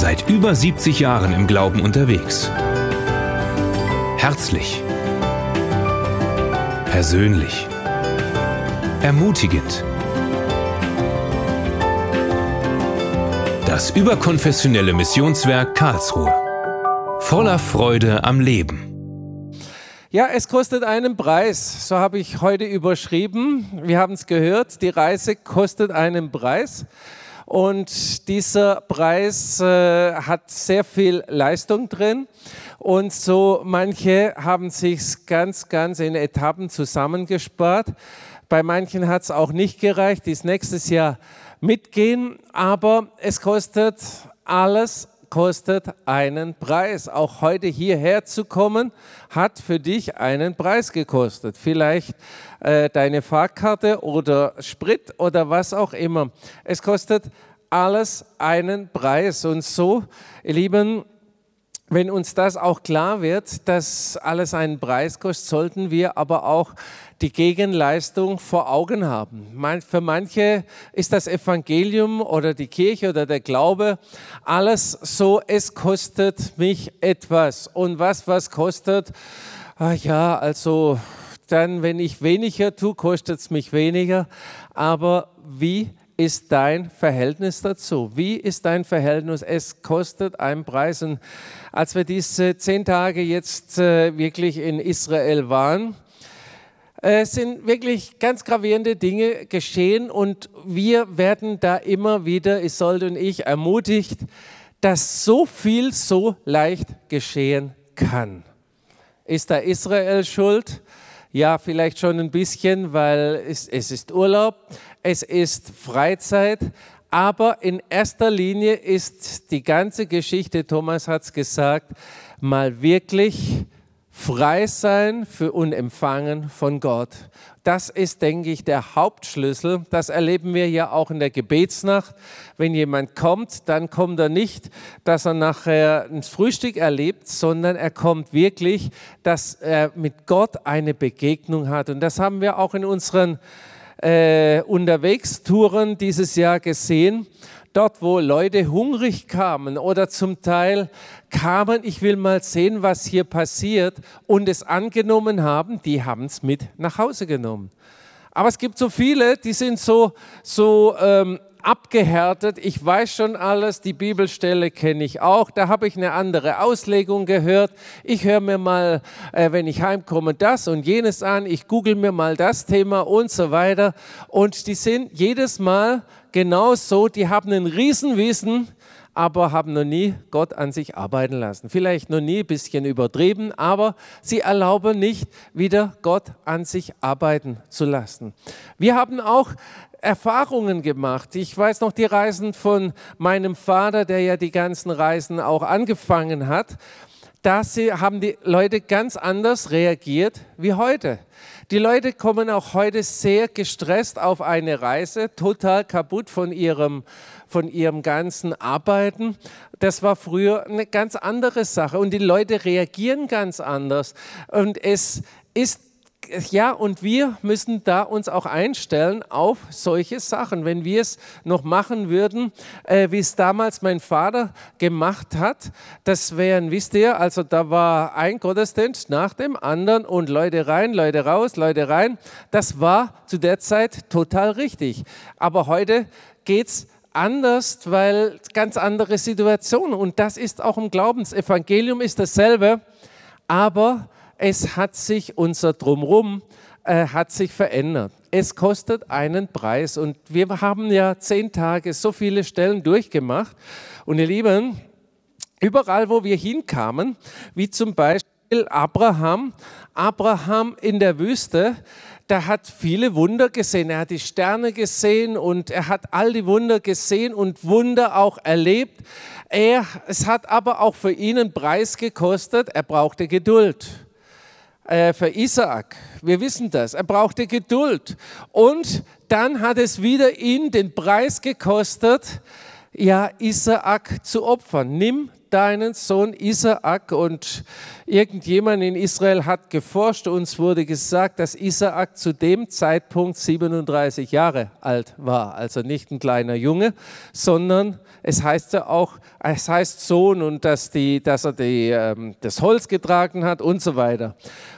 Seit über 70 Jahren im Glauben unterwegs. Herzlich. Persönlich. Ermutigend. Das überkonfessionelle Missionswerk Karlsruhe. Voller Freude am Leben. Ja, es kostet einen Preis. So habe ich heute überschrieben. Wir haben es gehört, die Reise kostet einen Preis. Und dieser Preis äh, hat sehr viel Leistung drin. Und so manche haben sich ganz, ganz in Etappen zusammengespart. Bei manchen hat es auch nicht gereicht, die nächstes Jahr mitgehen. Aber es kostet alles kostet einen Preis. Auch heute hierher zu kommen, hat für dich einen Preis gekostet. Vielleicht äh, deine Fahrkarte oder Sprit oder was auch immer. Es kostet alles einen Preis. Und so, ihr Lieben, wenn uns das auch klar wird, dass alles einen Preis kostet, sollten wir aber auch die Gegenleistung vor Augen haben. Für manche ist das Evangelium oder die Kirche oder der Glaube alles so, es kostet mich etwas. Und was was kostet? Ach ja, also dann, wenn ich weniger tue, kostet es mich weniger. Aber wie ist dein Verhältnis dazu? Wie ist dein Verhältnis? Es kostet einen Preis. Und als wir diese zehn Tage jetzt äh, wirklich in Israel waren, äh, sind wirklich ganz gravierende Dinge geschehen und wir werden da immer wieder, Isolde und ich, ermutigt, dass so viel so leicht geschehen kann. Ist da Israel schuld? Ja, vielleicht schon ein bisschen, weil es, es ist Urlaub es ist Freizeit, aber in erster Linie ist die ganze Geschichte, Thomas hat es gesagt, mal wirklich frei sein für Unempfangen von Gott. Das ist, denke ich, der Hauptschlüssel. Das erleben wir ja auch in der Gebetsnacht. Wenn jemand kommt, dann kommt er nicht, dass er nachher ein Frühstück erlebt, sondern er kommt wirklich, dass er mit Gott eine Begegnung hat. Und das haben wir auch in unseren äh, unterwegs Touren dieses Jahr gesehen. Dort, wo Leute hungrig kamen oder zum Teil kamen, ich will mal sehen, was hier passiert und es angenommen haben, die haben es mit nach Hause genommen. Aber es gibt so viele, die sind so, so ähm, abgehärtet, ich weiß schon alles, die Bibelstelle kenne ich auch, da habe ich eine andere Auslegung gehört. Ich höre mir mal, äh, wenn ich heimkomme, das und jenes an, ich google mir mal das Thema und so weiter. Und die sind jedes Mal genau so, die haben ein Riesenwissen, aber haben noch nie Gott an sich arbeiten lassen. Vielleicht noch nie ein bisschen übertrieben, aber sie erlauben nicht, wieder Gott an sich arbeiten zu lassen. Wir haben auch Erfahrungen gemacht. Ich weiß noch die Reisen von meinem Vater, der ja die ganzen Reisen auch angefangen hat. Da haben die Leute ganz anders reagiert wie heute. Die Leute kommen auch heute sehr gestresst auf eine Reise, total kaputt von ihrem, von ihrem ganzen Arbeiten. Das war früher eine ganz andere Sache und die Leute reagieren ganz anders. Und es ist ja, und wir müssen da uns auch einstellen auf solche Sachen. Wenn wir es noch machen würden, äh, wie es damals mein Vater gemacht hat, das wären, wisst ihr, also da war ein Gottesdienst nach dem anderen und Leute rein, Leute raus, Leute rein. Das war zu der Zeit total richtig. Aber heute geht es anders, weil ganz andere Situationen. Und das ist auch im Glaubensevangelium ist dasselbe. Aber es hat sich unser Drumherum äh, hat sich verändert. Es kostet einen Preis und wir haben ja zehn Tage so viele Stellen durchgemacht und ihr Lieben, überall wo wir hinkamen, wie zum Beispiel Abraham, Abraham in der Wüste, der hat viele Wunder gesehen. Er hat die Sterne gesehen und er hat all die Wunder gesehen und Wunder auch erlebt. Er, es hat aber auch für ihn einen Preis gekostet. Er brauchte Geduld äh, für Isaak. Wir wissen das. Er brauchte Geduld. Und dann hat es wieder ihn den Preis gekostet, ja, Isaak zu opfern. Nimm deinen Sohn Isaak. Und irgendjemand in Israel hat geforscht. Uns wurde gesagt, dass Isaak zu dem Zeitpunkt 37 Jahre alt war. Also nicht ein kleiner Junge, sondern es heißt ja auch, es heißt Sohn und dass, die, dass er die, ähm, das Holz getragen hat und so weiter.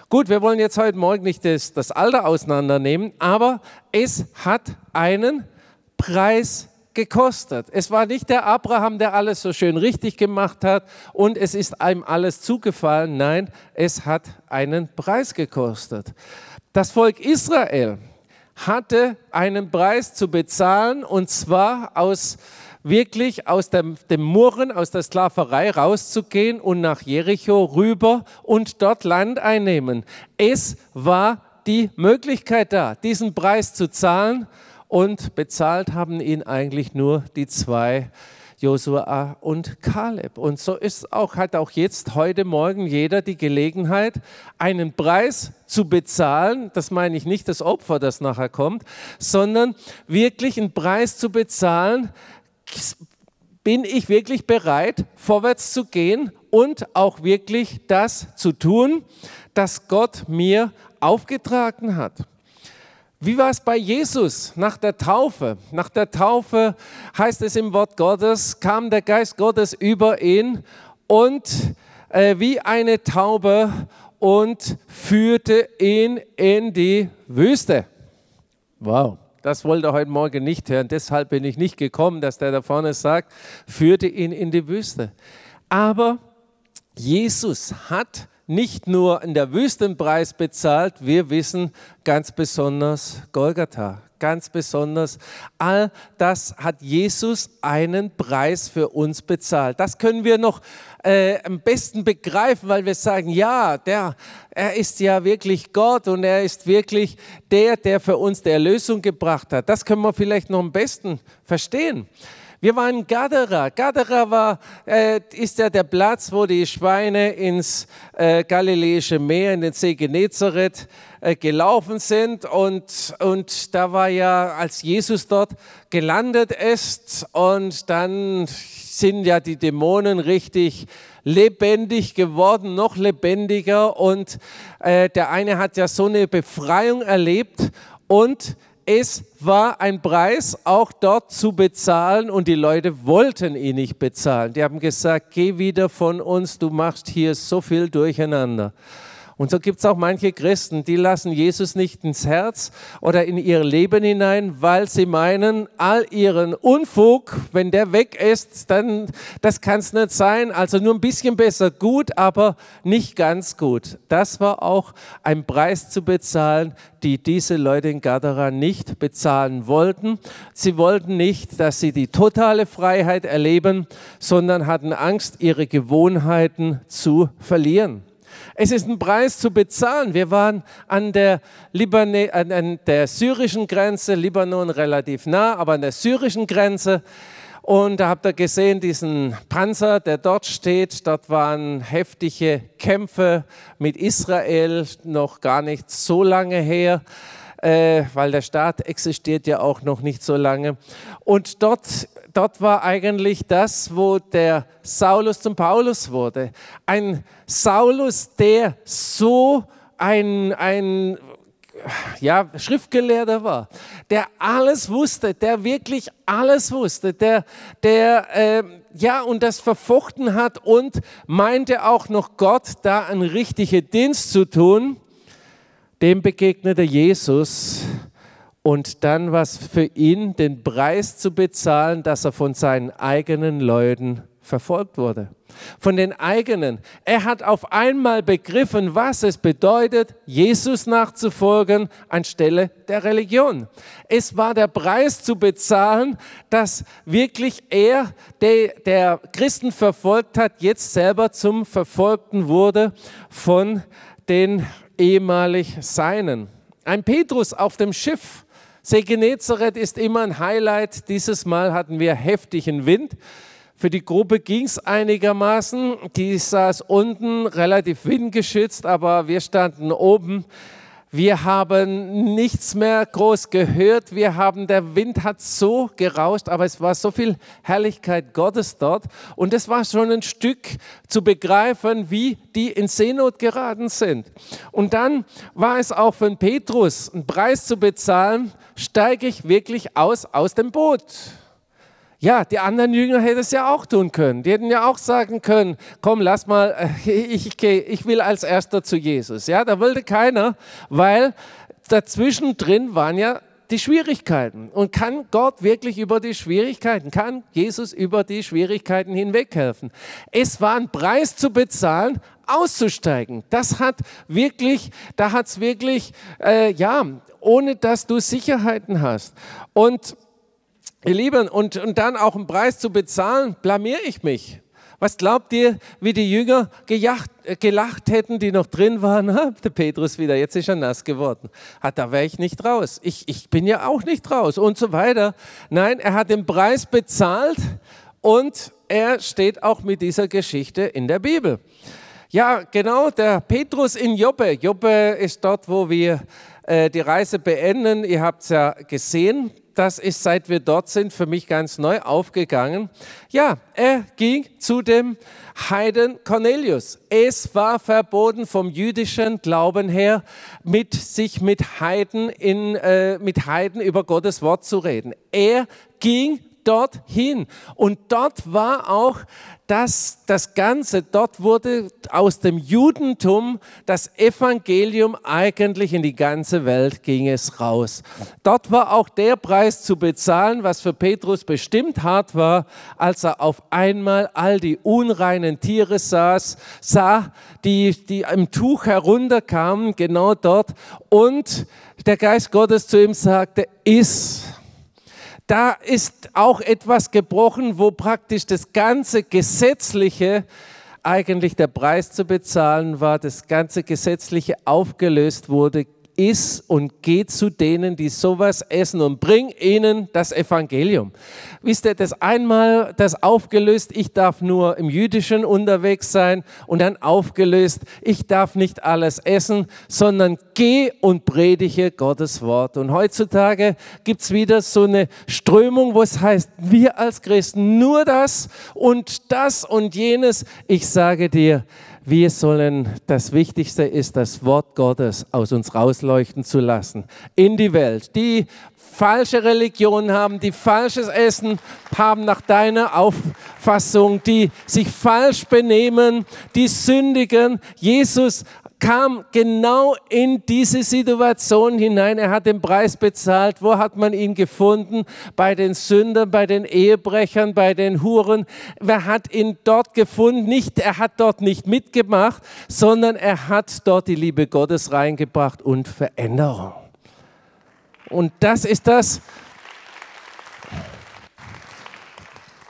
Gut, wir wollen jetzt heute Morgen nicht das, das Alter auseinandernehmen, aber es hat einen Preis gekostet. Es war nicht der Abraham, der alles so schön richtig gemacht hat und es ist einem alles zugefallen. Nein, es hat einen Preis gekostet. Das Volk Israel hatte einen Preis zu bezahlen und zwar aus wirklich aus dem, dem Murren, aus der Sklaverei rauszugehen und nach Jericho rüber und dort Land einnehmen. Es war die Möglichkeit da, diesen Preis zu zahlen und bezahlt haben ihn eigentlich nur die zwei Josua und Kaleb. Und so ist auch, hat auch jetzt, heute Morgen jeder die Gelegenheit, einen Preis zu bezahlen. Das meine ich nicht das Opfer, das nachher kommt, sondern wirklich einen Preis zu bezahlen. Bin ich wirklich bereit, vorwärts zu gehen und auch wirklich das zu tun, das Gott mir aufgetragen hat? Wie war es bei Jesus nach der Taufe? Nach der Taufe heißt es im Wort Gottes, kam der Geist Gottes über ihn und äh, wie eine Taube und führte ihn in die Wüste. Wow, das wollte er heute Morgen nicht hören. Deshalb bin ich nicht gekommen, dass der da vorne sagt, führte ihn in die Wüste. Aber Jesus hat nicht nur in der Wüstenpreis bezahlt, wir wissen ganz besonders Golgatha, ganz besonders. All das hat Jesus einen Preis für uns bezahlt. Das können wir noch äh, am besten begreifen, weil wir sagen, ja, der, er ist ja wirklich Gott und er ist wirklich der, der für uns die Erlösung gebracht hat. Das können wir vielleicht noch am besten verstehen. Wir waren in Gadara. Gadara war, äh, ist ja der Platz, wo die Schweine ins äh, Galiläische Meer, in den See Genezareth äh, gelaufen sind. Und, und da war ja, als Jesus dort gelandet ist und dann sind ja die Dämonen richtig lebendig geworden, noch lebendiger. Und äh, der eine hat ja so eine Befreiung erlebt und es war ein Preis auch dort zu bezahlen und die Leute wollten ihn nicht bezahlen. Die haben gesagt, geh wieder von uns, du machst hier so viel durcheinander. Und so gibt es auch manche Christen, die lassen Jesus nicht ins Herz oder in ihr Leben hinein, weil sie meinen, all ihren Unfug, wenn der weg ist, dann das kann es nicht sein. Also nur ein bisschen besser gut, aber nicht ganz gut. Das war auch ein Preis zu bezahlen, die diese Leute in Gadara nicht bezahlen wollten. Sie wollten nicht, dass sie die totale Freiheit erleben, sondern hatten Angst, ihre Gewohnheiten zu verlieren. Es ist ein Preis zu bezahlen. Wir waren an der, Libane, an der syrischen Grenze, Libanon relativ nah, aber an der syrischen Grenze. Und da habt ihr gesehen, diesen Panzer, der dort steht. Dort waren heftige Kämpfe mit Israel, noch gar nicht so lange her, äh, weil der Staat existiert ja auch noch nicht so lange. Und dort dort war eigentlich das, wo der Saulus zum Paulus wurde. Ein Saulus, der so ein, ein ja, Schriftgelehrter war, der alles wusste, der wirklich alles wusste, der, der äh, ja, und das verfochten hat und meinte auch noch Gott da einen richtigen Dienst zu tun, dem begegnete Jesus und dann was für ihn, den Preis zu bezahlen, dass er von seinen eigenen Leuten verfolgt wurde. Von den eigenen. Er hat auf einmal begriffen, was es bedeutet, Jesus nachzufolgen anstelle der Religion. Es war der Preis zu bezahlen, dass wirklich er, der, der Christen verfolgt hat, jetzt selber zum Verfolgten wurde von den ehemalig Seinen. Ein Petrus auf dem Schiff, See Genezareth ist immer ein Highlight. Dieses Mal hatten wir heftigen Wind. Für die Gruppe ging es einigermaßen. Die saß unten relativ windgeschützt, aber wir standen oben. Wir haben nichts mehr groß gehört. Wir haben, der Wind hat so gerauscht, aber es war so viel Herrlichkeit Gottes dort. Und es war schon ein Stück zu begreifen, wie die in Seenot geraten sind. Und dann war es auch für Petrus, einen Preis zu bezahlen, steige ich wirklich aus aus dem Boot. Ja, die anderen Jünger hätten es ja auch tun können. Die hätten ja auch sagen können, komm, lass mal, ich, ich, ich will als erster zu Jesus. Ja, da wollte keiner, weil dazwischen drin waren ja die Schwierigkeiten. Und kann Gott wirklich über die Schwierigkeiten, kann Jesus über die Schwierigkeiten hinweghelfen? Es war ein Preis zu bezahlen, auszusteigen. Das hat wirklich, da hat es wirklich, äh, ja, ohne dass du Sicherheiten hast. Und Ihr Lieben, und, und dann auch einen Preis zu bezahlen, blamier ich mich. Was glaubt ihr, wie die Jünger gejacht, äh, gelacht hätten, die noch drin waren? Ha, der Petrus wieder, jetzt ist er nass geworden. Hat, da wäre ich nicht raus. Ich, ich bin ja auch nicht raus und so weiter. Nein, er hat den Preis bezahlt und er steht auch mit dieser Geschichte in der Bibel. Ja, genau, der Petrus in Joppe. Joppe ist dort, wo wir äh, die Reise beenden. Ihr habt es ja gesehen das ist, seit wir dort sind, für mich ganz neu aufgegangen. Ja, er ging zu dem Heiden Cornelius. Es war verboten vom jüdischen Glauben her, mit sich mit Heiden, in, äh, mit Heiden über Gottes Wort zu reden. Er ging dorthin. Und dort war auch das, das Ganze, dort wurde aus dem Judentum das Evangelium eigentlich in die ganze Welt ging es raus. Dort war auch der Preis zu bezahlen, was für Petrus bestimmt hart war, als er auf einmal all die unreinen Tiere saß, sah, die, die im Tuch herunterkamen, genau dort, und der Geist Gottes zu ihm sagte, iss da ist auch etwas gebrochen, wo praktisch das ganze Gesetzliche eigentlich der Preis zu bezahlen war, das ganze Gesetzliche aufgelöst wurde iss und geh zu denen, die sowas essen und bring ihnen das Evangelium. Wisst ihr, das einmal das aufgelöst, ich darf nur im Jüdischen unterwegs sein und dann aufgelöst, ich darf nicht alles essen, sondern geh und predige Gottes Wort. Und heutzutage gibt es wieder so eine Strömung, wo es heißt, wir als Christen nur das und das und jenes. Ich sage dir, wir sollen, das Wichtigste ist, das Wort Gottes aus uns rausleuchten zu lassen in die Welt. Die falsche Religion haben, die falsches Essen haben nach deiner Auffassung, die sich falsch benehmen, die sündigen. Jesus kam genau in diese Situation hinein. Er hat den Preis bezahlt. Wo hat man ihn gefunden? Bei den Sündern, bei den Ehebrechern, bei den Huren. Wer hat ihn dort gefunden? Nicht, er hat dort nicht mitgemacht, sondern er hat dort die Liebe Gottes reingebracht und Veränderung. Und das ist das,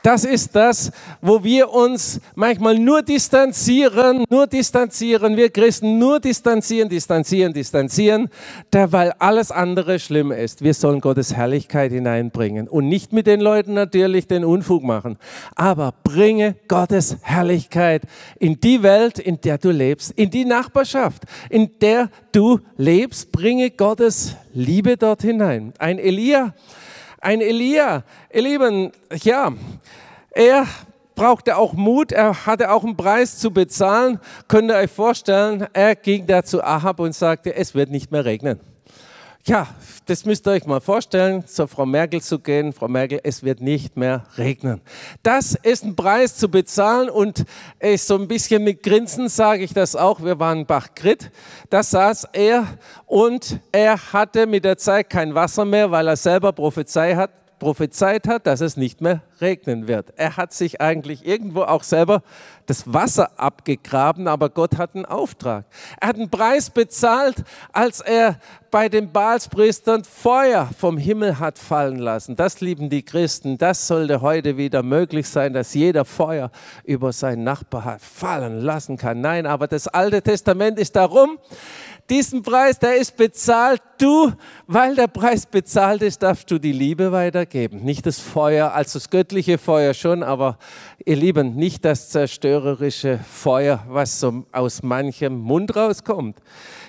Das ist das, wo wir uns manchmal nur distanzieren, nur distanzieren, wir Christen nur distanzieren, distanzieren, distanzieren, da, weil alles andere schlimm ist. Wir sollen Gottes Herrlichkeit hineinbringen und nicht mit den Leuten natürlich den Unfug machen, aber bringe Gottes Herrlichkeit in die Welt, in der du lebst, in die Nachbarschaft, in der du lebst, bringe Gottes Liebe dort hinein. Ein Elia, ein Elia, ihr Lieben, ja, er brauchte auch Mut, er hatte auch einen Preis zu bezahlen. Könnt ihr euch vorstellen, er ging da zu Ahab und sagte, es wird nicht mehr regnen. Ja, das müsst ihr euch mal vorstellen, zur Frau Merkel zu gehen. Frau Merkel, es wird nicht mehr regnen. Das ist ein Preis zu bezahlen und so ein bisschen mit Grinsen sage ich das auch. Wir waren Bach-Grit, da saß er und er hatte mit der Zeit kein Wasser mehr, weil er selber Prophezei hat, prophezeit hat, dass es nicht mehr regnen wird. Er hat sich eigentlich irgendwo auch selber das Wasser abgegraben, aber Gott hat einen Auftrag. Er hat einen Preis bezahlt, als er bei den Baalspriestern Feuer vom Himmel hat fallen lassen. Das lieben die Christen. Das sollte heute wieder möglich sein, dass jeder Feuer über seinen Nachbar fallen lassen kann. Nein, aber das Alte Testament ist darum, diesen Preis, der ist bezahlt. Du, weil der Preis bezahlt ist, darfst du die Liebe weitergeben. Nicht das Feuer, also das göttliche Feuer schon, aber ihr Lieben, nicht das zerstörerische Feuer, was so aus manchem Mund rauskommt.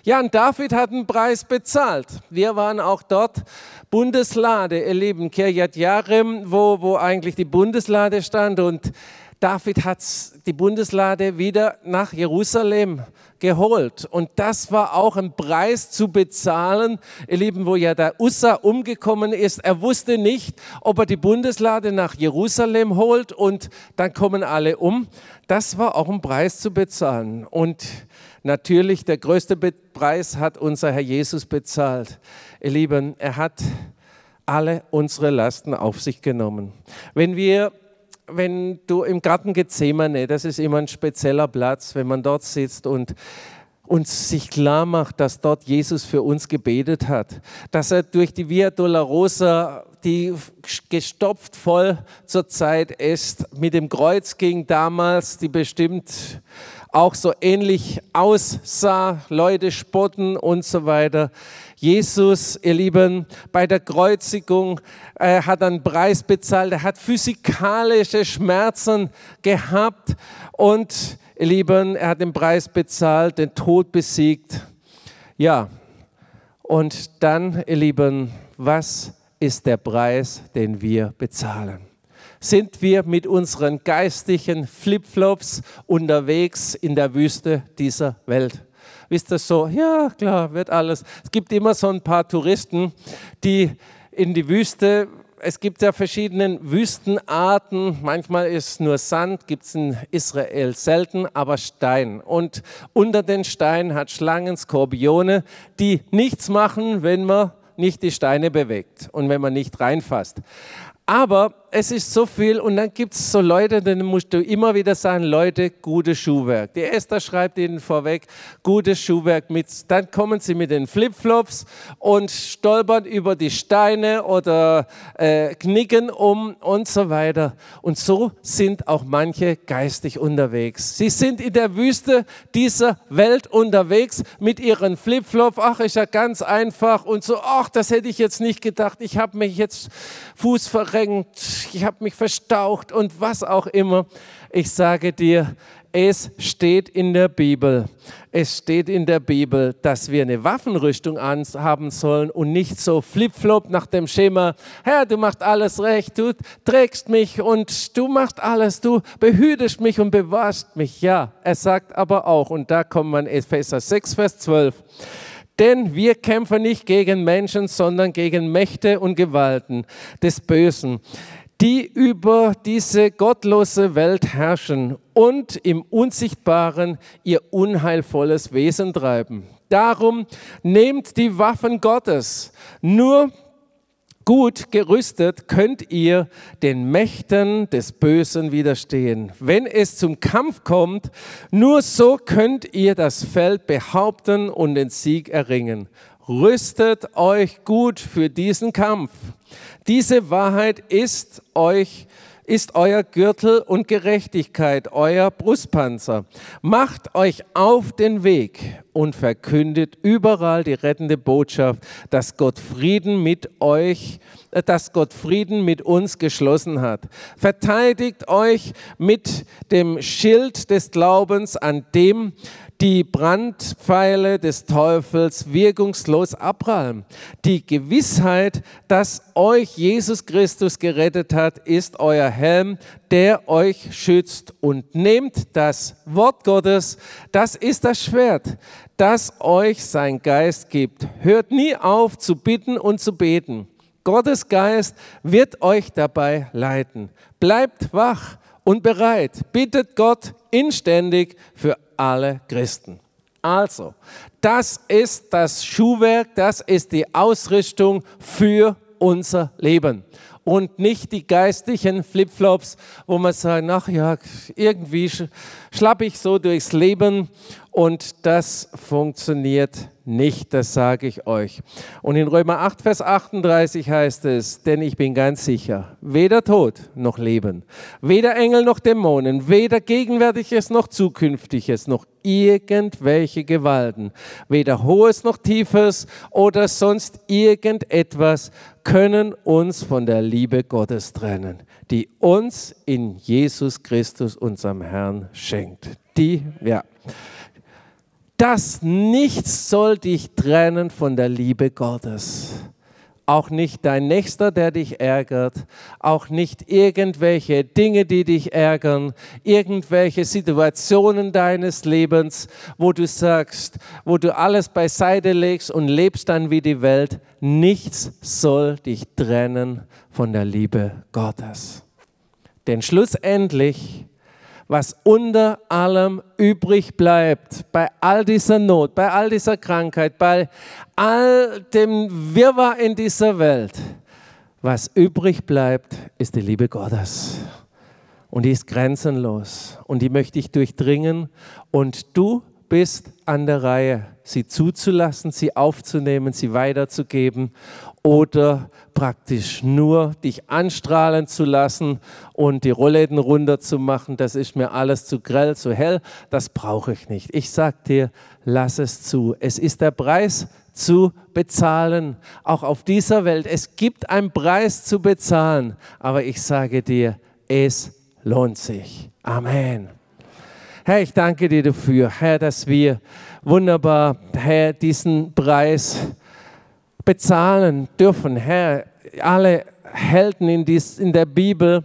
Ja, und David hat einen Preis bezahlt. Wir waren auch dort Bundeslade, ihr Lieben, Kirjat Yarim, wo, wo eigentlich die Bundeslade stand und David hat die Bundeslade wieder nach Jerusalem geholt. Und das war auch ein Preis zu bezahlen, ihr Lieben, wo ja der Ussa umgekommen ist. Er wusste nicht, ob er die Bundeslade nach Jerusalem holt und dann kommen alle um. Das war auch ein Preis zu bezahlen. Und natürlich der größte Preis hat unser Herr Jesus bezahlt. Ihr Lieben, er hat alle unsere Lasten auf sich genommen. Wenn wir wenn du im Garten Gethsemane, das ist immer ein spezieller Platz, wenn man dort sitzt und uns sich klar macht, dass dort Jesus für uns gebetet hat, dass er durch die Via Dolorosa, die gestopft voll zur Zeit ist, mit dem Kreuz ging damals, die bestimmt auch so ähnlich aussah, Leute spotten und so weiter. Jesus, ihr Lieben, bei der Kreuzigung äh, hat einen Preis bezahlt, er hat physikalische Schmerzen gehabt und, ihr Lieben, er hat den Preis bezahlt, den Tod besiegt. Ja, und dann, ihr Lieben, was ist der Preis, den wir bezahlen? Sind wir mit unseren geistigen Flipflops unterwegs in der Wüste dieser Welt? Ist das so? Ja, klar, wird alles. Es gibt immer so ein paar Touristen, die in die Wüste es gibt ja verschiedene Wüstenarten. Manchmal ist nur Sand, gibt es in Israel selten, aber Stein. Und unter den Steinen hat Schlangen, Skorpione, die nichts machen, wenn man nicht die Steine bewegt und wenn man nicht reinfasst. Aber es ist so viel und dann gibt es so Leute, denen musst du immer wieder sagen, Leute, gutes Schuhwerk. Die Esther schreibt ihnen vorweg, gutes Schuhwerk mit. Dann kommen sie mit den Flipflops und stolpern über die Steine oder äh, knicken um und so weiter. Und so sind auch manche geistig unterwegs. Sie sind in der Wüste dieser Welt unterwegs mit ihren Flipflops. Ach, ist ja ganz einfach und so, ach, das hätte ich jetzt nicht gedacht. Ich habe mich jetzt Fuß verrenkt ich habe mich verstaucht und was auch immer. Ich sage dir, es steht in der Bibel, es steht in der Bibel, dass wir eine Waffenrüstung haben sollen und nicht so flipflop nach dem Schema, Herr, du machst alles recht, du trägst mich und du machst alles, du behütest mich und bewahrst mich. Ja, er sagt aber auch, und da kommt man Epheser 6, Vers 12, denn wir kämpfen nicht gegen Menschen, sondern gegen Mächte und Gewalten des Bösen die über diese gottlose Welt herrschen und im Unsichtbaren ihr unheilvolles Wesen treiben. Darum nehmt die Waffen Gottes. Nur gut gerüstet könnt ihr den Mächten des Bösen widerstehen. Wenn es zum Kampf kommt, nur so könnt ihr das Feld behaupten und den Sieg erringen. Rüstet euch gut für diesen Kampf. Diese Wahrheit ist euch ist euer Gürtel und Gerechtigkeit, euer Brustpanzer. Macht euch auf den Weg und verkündet überall die rettende Botschaft, dass Gott Frieden mit euch, äh, dass Gott Frieden mit uns geschlossen hat. Verteidigt euch mit dem Schild des Glaubens, an dem die Brandpfeile des Teufels wirkungslos abprallen. Die Gewissheit, dass euch Jesus Christus gerettet hat, ist euer Helm, der euch schützt. Und nehmt das Wort Gottes, das ist das Schwert, das euch sein Geist gibt. Hört nie auf zu bitten und zu beten. Gottes Geist wird euch dabei leiten. Bleibt wach und bereit. Bittet Gott inständig für alle Christen. Also, das ist das Schuhwerk, das ist die Ausrüstung für unser Leben und nicht die geistlichen Flipflops, wo man sagt, ach ja, irgendwie schlapp ich so durchs Leben Und das funktioniert nicht, das sage ich euch. Und in Römer 8, Vers 38 heißt es, denn ich bin ganz sicher, weder Tod noch Leben, weder Engel noch Dämonen, weder Gegenwärtiges noch Zukünftiges, noch irgendwelche Gewalten, weder Hohes noch Tiefes oder sonst irgendetwas können uns von der Liebe Gottes trennen, die uns in Jesus Christus, unserem Herrn, schenkt. Die, ja das nichts soll dich trennen von der Liebe Gottes. Auch nicht dein Nächster, der dich ärgert, auch nicht irgendwelche Dinge, die dich ärgern, irgendwelche Situationen deines Lebens, wo du sagst, wo du alles beiseite legst und lebst dann wie die Welt. Nichts soll dich trennen von der Liebe Gottes. Denn schlussendlich was unter allem übrig bleibt, bei all dieser Not, bei all dieser Krankheit, bei all dem Wirrwarr in dieser Welt, was übrig bleibt, ist die Liebe Gottes. Und die ist grenzenlos. Und die möchte ich durchdringen. Und du bist an der Reihe, sie zuzulassen, sie aufzunehmen, sie weiterzugeben oder praktisch nur dich anstrahlen zu lassen und die Rollläden runterzumachen, das ist mir alles zu grell, zu hell, das brauche ich nicht. Ich sage dir, lass es zu. Es ist der Preis zu bezahlen, auch auf dieser Welt. Es gibt einen Preis zu bezahlen, aber ich sage dir, es lohnt sich. Amen. Herr, ich danke dir dafür, Herr, dass wir wunderbar, Herr, diesen Preis bezahlen dürfen. Herr, alle Helden in, dies, in der Bibel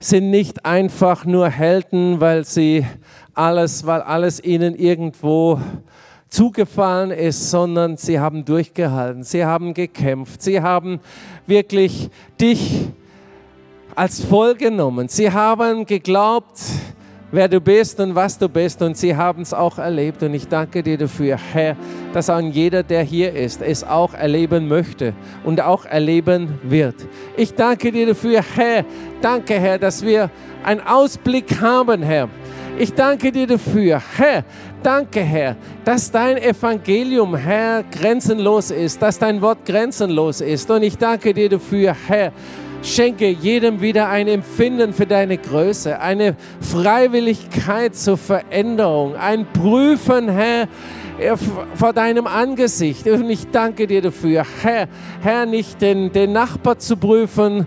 sind nicht einfach nur Helden, weil sie alles, weil alles ihnen irgendwo zugefallen ist, sondern sie haben durchgehalten, sie haben gekämpft, sie haben wirklich dich als voll genommen. Sie haben geglaubt, wer du bist und was du bist. Und sie haben es auch erlebt. Und ich danke dir dafür, Herr, dass auch jeder, der hier ist, es auch erleben möchte und auch erleben wird. Ich danke dir dafür, Herr. Danke, Herr, dass wir einen Ausblick haben, Herr. Ich danke dir dafür, Herr. Danke, Herr, dass dein Evangelium, Herr, grenzenlos ist, dass dein Wort grenzenlos ist. Und ich danke dir dafür, Herr, Schenke jedem wieder ein Empfinden für deine Größe, eine Freiwilligkeit zur Veränderung, ein Prüfen, Herr, vor deinem Angesicht. Und ich danke dir dafür, Herr, Herr, nicht den, den Nachbar zu prüfen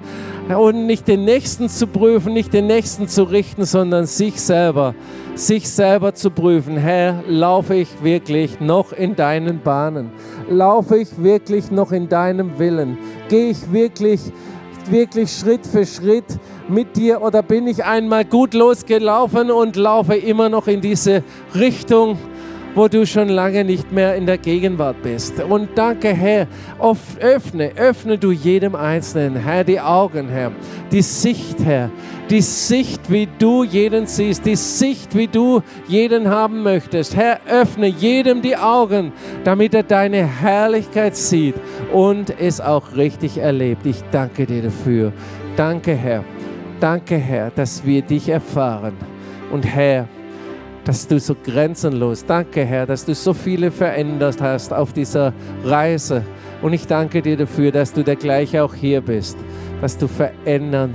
und nicht den Nächsten zu prüfen, nicht den Nächsten zu richten, sondern sich selber, sich selber zu prüfen. Herr, laufe ich wirklich noch in deinen Bahnen? Laufe ich wirklich noch in deinem Willen? Gehe ich wirklich wirklich Schritt für Schritt mit dir oder bin ich einmal gut losgelaufen und laufe immer noch in diese Richtung, wo du schon lange nicht mehr in der Gegenwart bist. Und danke, Herr, öffne, öffne du jedem Einzelnen, Herr, die Augen, Herr, die Sicht, Herr, die Sicht, wie du jeden siehst, die Sicht, wie du jeden haben möchtest. Herr, öffne jedem die Augen, damit er deine Herrlichkeit sieht und es auch richtig erlebt. Ich danke dir dafür. Danke, Herr. Danke, Herr, dass wir dich erfahren. Und Herr, dass du so grenzenlos, danke Herr, dass du so viele verändert hast auf dieser Reise. Und ich danke dir dafür, dass du der gleiche auch hier bist, dass du verändern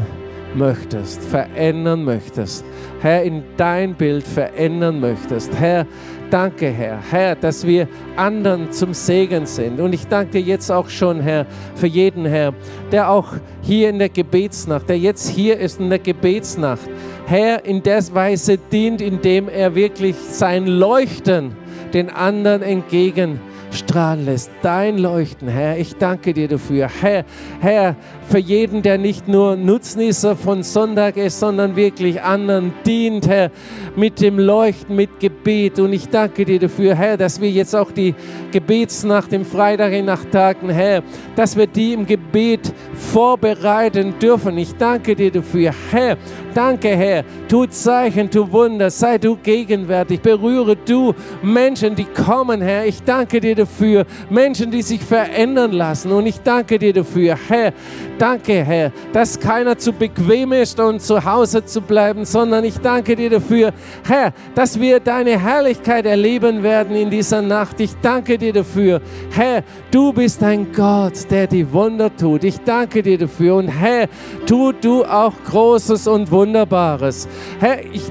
möchtest, verändern möchtest. Herr, in dein Bild verändern möchtest. Herr, danke, Herr, Herr, dass wir anderen zum Segen sind. Und ich danke dir jetzt auch schon, Herr, für jeden, Herr, der auch hier in der Gebetsnacht, der jetzt hier ist in der Gebetsnacht, Herr, in der Weise dient, indem er wirklich sein Leuchten den anderen entgegen strahlen lässt. Dein Leuchten, Herr, ich danke dir dafür. Herr, Herr, für jeden, der nicht nur Nutznießer von Sonntag ist, sondern wirklich anderen dient, Herr, mit dem Leuchten, mit Gebet. Und ich danke dir dafür, Herr, dass wir jetzt auch die Gebetsnacht im Freitag in Nachttagen, Herr, dass wir die im Gebet vorbereiten dürfen. Ich danke dir dafür, Herr, Danke, Herr. Tu Zeichen, tu Wunder. Sei du gegenwärtig. Berühre du Menschen, die kommen, Herr. Ich danke dir dafür. Menschen, die sich verändern lassen. Und ich danke dir dafür, Herr. Danke, Herr, dass keiner zu bequem ist und zu Hause zu bleiben, sondern ich danke dir dafür, Herr, dass wir deine Herrlichkeit erleben werden in dieser Nacht. Ich danke dir dafür, Herr, du bist ein Gott, der die Wunder tut. Ich danke dir dafür und Herr, tu du auch Großes und Wunderbares. Herr, ich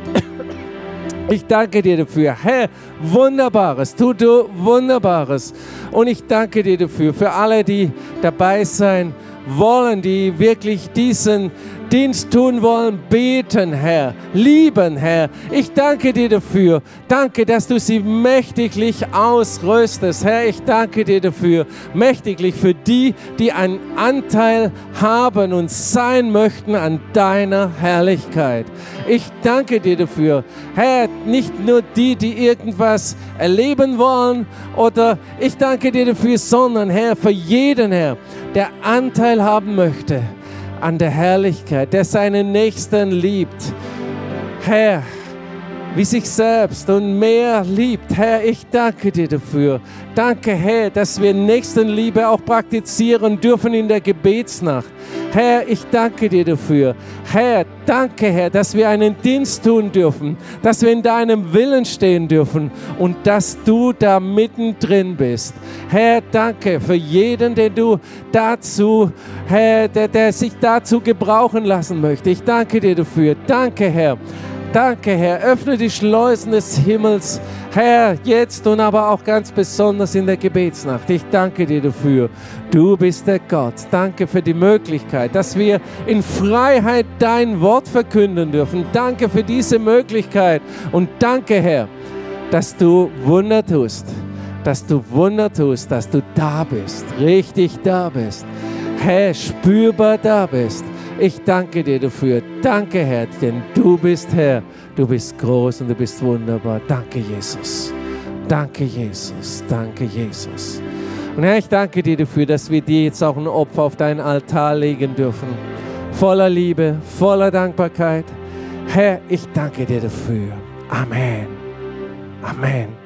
ich danke dir dafür. Herr, Wunderbares, tu du Wunderbares. Und ich danke dir dafür, für alle, die dabei sein wollen, die wirklich diesen Dienst tun wollen, beten, Herr, lieben, Herr. Ich danke dir dafür. Danke, dass du sie mächtiglich ausrüstest. Herr, ich danke dir dafür. Mächtiglich für die, die einen Anteil haben und sein möchten an deiner Herrlichkeit. Ich danke dir dafür. Herr, nicht nur die, die irgendwas erleben wollen oder ich danke dir dafür, sondern Herr, für jeden, Herr, der Anteil haben möchte an der Herrlichkeit, der seinen Nächsten liebt. Herr, wie sich selbst und mehr liebt. Herr, ich danke dir dafür. Danke, Herr, dass wir Nächstenliebe auch praktizieren dürfen in der Gebetsnacht. Herr, ich danke dir dafür. Herr, danke, Herr, dass wir einen Dienst tun dürfen, dass wir in deinem Willen stehen dürfen und dass du da mittendrin bist. Herr, danke für jeden, den du dazu, Herr, der, der sich dazu gebrauchen lassen möchte. Ich danke dir dafür. Danke, Herr. Danke, Herr. Öffne die Schleusen des Himmels, Herr, jetzt und aber auch ganz besonders in der Gebetsnacht. Ich danke dir dafür. Du bist der Gott. Danke für die Möglichkeit, dass wir in Freiheit dein Wort verkünden dürfen. Danke für diese Möglichkeit und danke, Herr, dass du Wunder tust. Dass du Wunder tust, dass du da bist, richtig da bist. Herr, spürbar da bist. Ich danke dir dafür. Danke, Herr, denn du bist Herr. Du bist groß und du bist wunderbar. Danke, Jesus. Danke, Jesus. Danke, Jesus. Und Herr, ich danke dir dafür, dass wir dir jetzt auch ein Opfer auf deinen Altar legen dürfen. Voller Liebe, voller Dankbarkeit. Herr, ich danke dir dafür. Amen. Amen.